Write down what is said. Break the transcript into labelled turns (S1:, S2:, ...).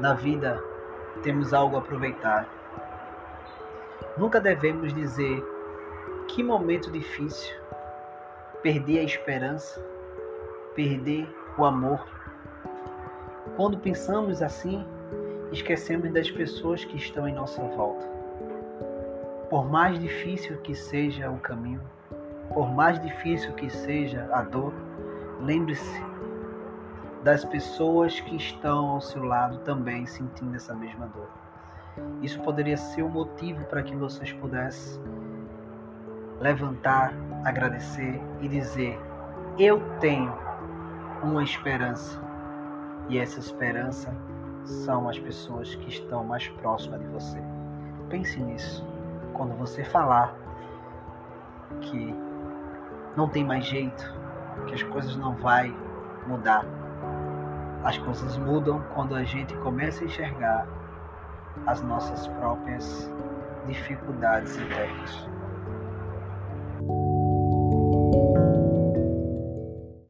S1: Na vida temos algo a aproveitar. Nunca devemos dizer que momento difícil, perder a esperança, perder o amor. Quando pensamos assim, esquecemos das pessoas que estão em nossa volta. Por mais difícil que seja o caminho, por mais difícil que seja a dor, lembre-se das pessoas que estão ao seu lado também sentindo essa mesma dor. Isso poderia ser um motivo para que vocês pudessem levantar, agradecer e dizer: Eu tenho uma esperança. E essa esperança são as pessoas que estão mais próximas de você. Pense nisso. Quando você falar que não tem mais jeito, que as coisas não vai mudar. As coisas mudam quando a gente começa a enxergar as nossas próprias dificuldades internas.